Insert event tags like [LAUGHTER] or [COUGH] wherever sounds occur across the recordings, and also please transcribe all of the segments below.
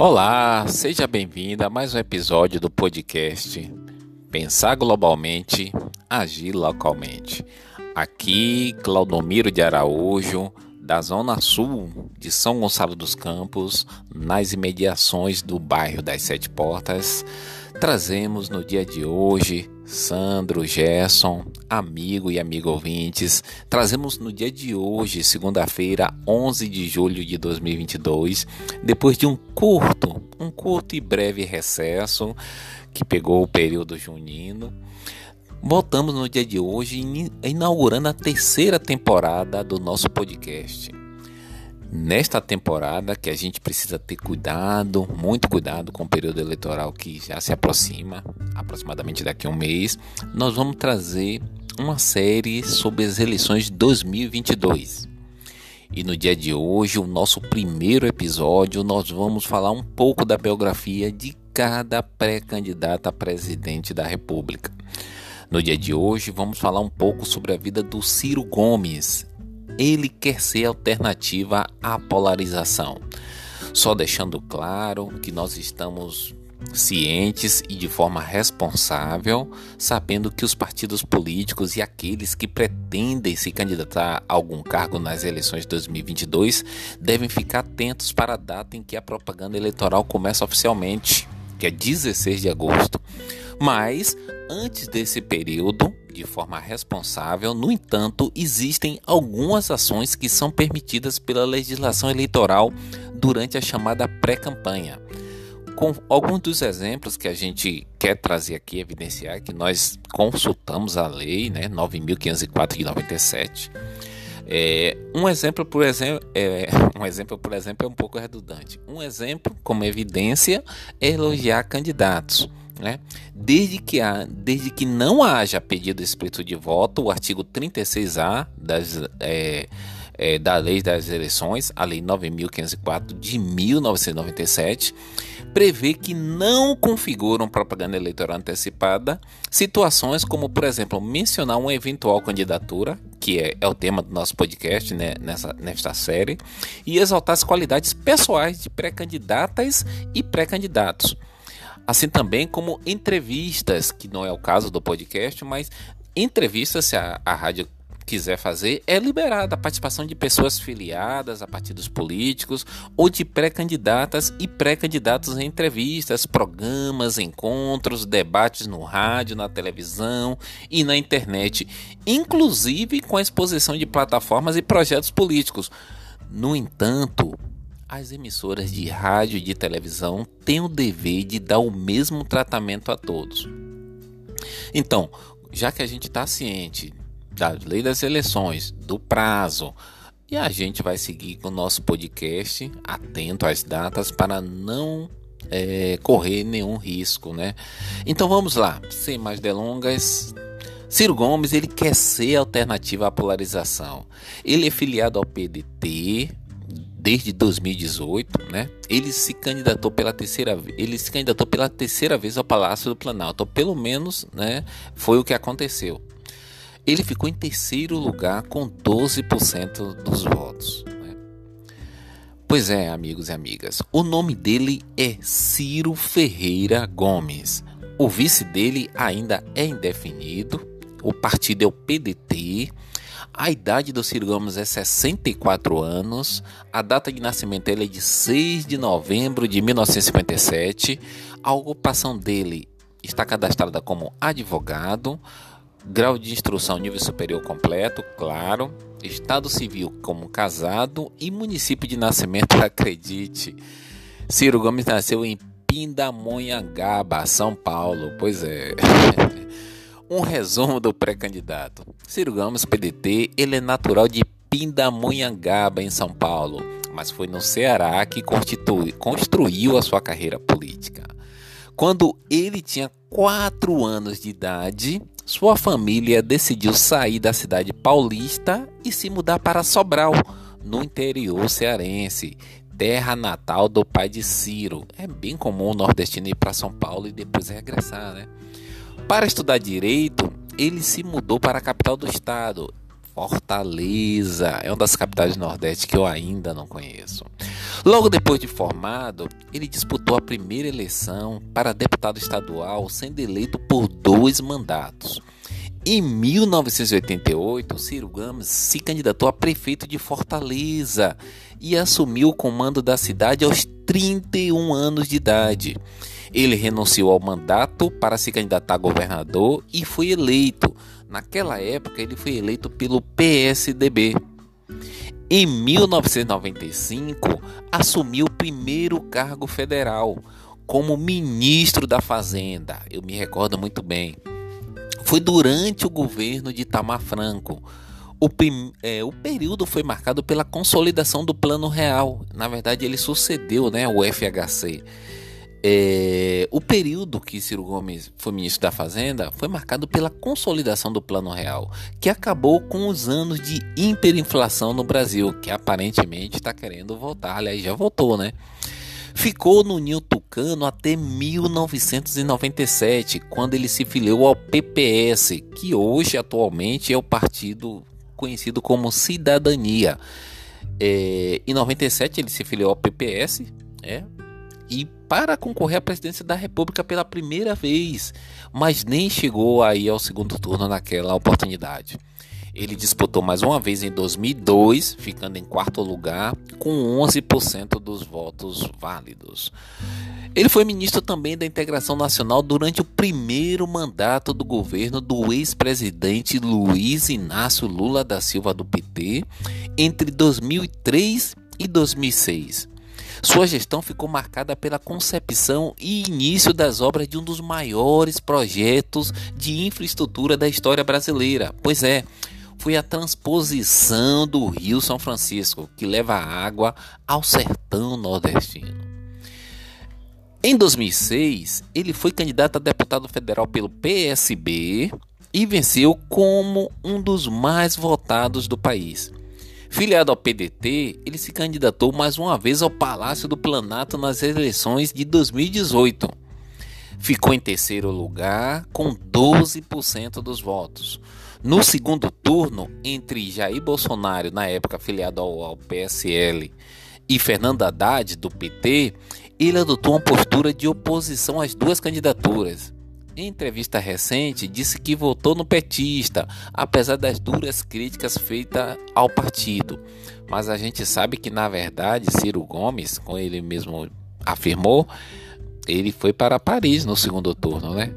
Olá, seja bem-vindo a mais um episódio do podcast Pensar Globalmente, Agir Localmente. Aqui, Claudomiro de Araújo, da Zona Sul de São Gonçalo dos Campos, nas imediações do bairro das Sete Portas, trazemos no dia de hoje Sandro, Gerson, amigo e amigo ouvintes, trazemos no dia de hoje, segunda-feira, 11 de julho de 2022, depois de um curto, um curto e breve recesso que pegou o período junino, voltamos no dia de hoje inaugurando a terceira temporada do nosso podcast nesta temporada que a gente precisa ter cuidado, muito cuidado com o período eleitoral que já se aproxima, aproximadamente daqui a um mês, nós vamos trazer uma série sobre as eleições de 2022. E no dia de hoje, o nosso primeiro episódio, nós vamos falar um pouco da biografia de cada pré-candidato a presidente da República. No dia de hoje, vamos falar um pouco sobre a vida do Ciro Gomes, ele quer ser alternativa à polarização. Só deixando claro que nós estamos cientes e de forma responsável, sabendo que os partidos políticos e aqueles que pretendem se candidatar a algum cargo nas eleições de 2022 devem ficar atentos para a data em que a propaganda eleitoral começa oficialmente, que é 16 de agosto. Mas antes desse período, de forma responsável, no entanto, existem algumas ações que são permitidas pela legislação eleitoral durante a chamada pré-campanha. Com alguns dos exemplos que a gente quer trazer aqui, evidenciar que nós consultamos a lei né, 9.504 de 97. É, um exemplo, por exemplo, é, [LAUGHS] um exemplo, por exemplo, é um pouco redundante. Um exemplo, como evidência, é elogiar candidatos. Né? Desde, que há, desde que não haja pedido explícito de voto, o artigo 36A das, é, é, da Lei das Eleições, a Lei 9.504 de 1997, prevê que não configuram propaganda eleitoral antecipada situações como, por exemplo, mencionar uma eventual candidatura, que é, é o tema do nosso podcast né, nessa, nesta série, e exaltar as qualidades pessoais de pré-candidatas e pré-candidatos assim também como entrevistas, que não é o caso do podcast, mas entrevistas, se a, a rádio quiser fazer, é liberada a participação de pessoas filiadas a partidos políticos ou de pré-candidatas e pré-candidatos em entrevistas, programas, encontros, debates no rádio, na televisão e na internet, inclusive com a exposição de plataformas e projetos políticos. No entanto, as emissoras de rádio e de televisão têm o dever de dar o mesmo tratamento a todos. Então, já que a gente está ciente da lei das eleições, do prazo, e a gente vai seguir com o nosso podcast atento às datas para não é, correr nenhum risco, né? Então vamos lá, sem mais delongas. Ciro Gomes ele quer ser alternativa à polarização. Ele é filiado ao PDT, desde 2018, né? Ele se candidatou pela terceira ele se candidatou pela terceira vez ao Palácio do Planalto, pelo menos, né, foi o que aconteceu. Ele ficou em terceiro lugar com 12% dos votos. Né? Pois é, amigos e amigas, o nome dele é Ciro Ferreira Gomes. O vice dele ainda é indefinido. O partido é o PDT a idade do Ciro Gomes é 64 anos. A data de nascimento dele é de 6 de novembro de 1957. A ocupação dele está cadastrada como advogado. Grau de instrução nível superior completo, claro. Estado civil como casado e município de nascimento, [LAUGHS] acredite. Ciro Gomes nasceu em Pindamonhangaba, São Paulo. Pois é. [LAUGHS] Um resumo do pré-candidato. Ciro Gomes, PDT, ele é natural de Pindamonhangaba, em São Paulo, mas foi no Ceará que construiu a sua carreira política. Quando ele tinha 4 anos de idade, sua família decidiu sair da cidade paulista e se mudar para Sobral, no interior cearense, terra natal do pai de Ciro. É bem comum o nordestino ir para São Paulo e depois regressar, né? Para estudar direito, ele se mudou para a capital do estado, Fortaleza. É uma das capitais do Nordeste que eu ainda não conheço. Logo depois de formado, ele disputou a primeira eleição para deputado estadual, sendo eleito por dois mandatos. Em 1988, Ciro Gomes se candidatou a prefeito de Fortaleza e assumiu o comando da cidade aos 31 anos de idade. Ele renunciou ao mandato para se candidatar a governador e foi eleito. Naquela época, ele foi eleito pelo PSDB. Em 1995, assumiu o primeiro cargo federal como ministro da Fazenda. Eu me recordo muito bem. Foi durante o governo de Itamar Franco. O, é, o, período foi marcado pela consolidação do Plano Real. Na verdade, ele sucedeu né, o FHC. É, o período que Ciro Gomes foi ministro da Fazenda foi marcado pela consolidação do Plano Real, que acabou com os anos de hiperinflação no Brasil, que aparentemente está querendo voltar. Aliás, já voltou, né? Ficou no Ninho Tucano até 1997, quando ele se filiou ao PPS, que hoje atualmente é o partido conhecido como Cidadania. É, em 97 ele se filiou ao PPS, é, e para concorrer à presidência da República pela primeira vez, mas nem chegou aí ao segundo turno naquela oportunidade. Ele disputou mais uma vez em 2002, ficando em quarto lugar, com 11% dos votos válidos. Ele foi ministro também da Integração Nacional durante o primeiro mandato do governo do ex-presidente Luiz Inácio Lula da Silva do PT entre 2003 e 2006. Sua gestão ficou marcada pela concepção e início das obras de um dos maiores projetos de infraestrutura da história brasileira. Pois é, foi a transposição do Rio São Francisco, que leva água ao sertão nordestino. Em 2006, ele foi candidato a deputado federal pelo PSB e venceu como um dos mais votados do país. Filiado ao PDT, ele se candidatou mais uma vez ao Palácio do Planalto nas eleições de 2018. Ficou em terceiro lugar com 12% dos votos. No segundo turno, entre Jair Bolsonaro, na época afiliado ao, ao PSL, e Fernando Haddad, do PT, ele adotou uma postura de oposição às duas candidaturas. Em entrevista recente, disse que votou no petista, apesar das duras críticas feitas ao partido. Mas a gente sabe que, na verdade, Ciro Gomes, como ele mesmo afirmou, ele foi para Paris no segundo turno, né?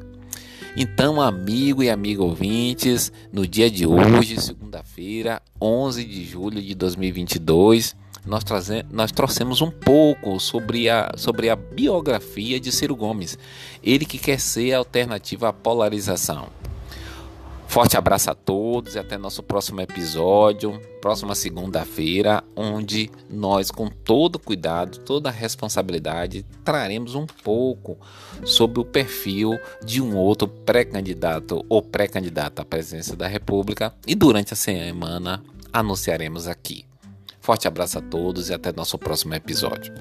Então, amigo e amiga ouvintes, no dia de hoje, segunda-feira, 11 de julho de 2022, nós, traze, nós trouxemos um pouco sobre a, sobre a biografia de Ciro Gomes. Ele que quer ser a alternativa à polarização. Forte abraço a todos e até nosso próximo episódio, próxima segunda-feira, onde nós, com todo cuidado, toda responsabilidade, traremos um pouco sobre o perfil de um outro pré-candidato ou pré-candidata à presidência da República e durante a semana anunciaremos aqui. Forte abraço a todos e até nosso próximo episódio.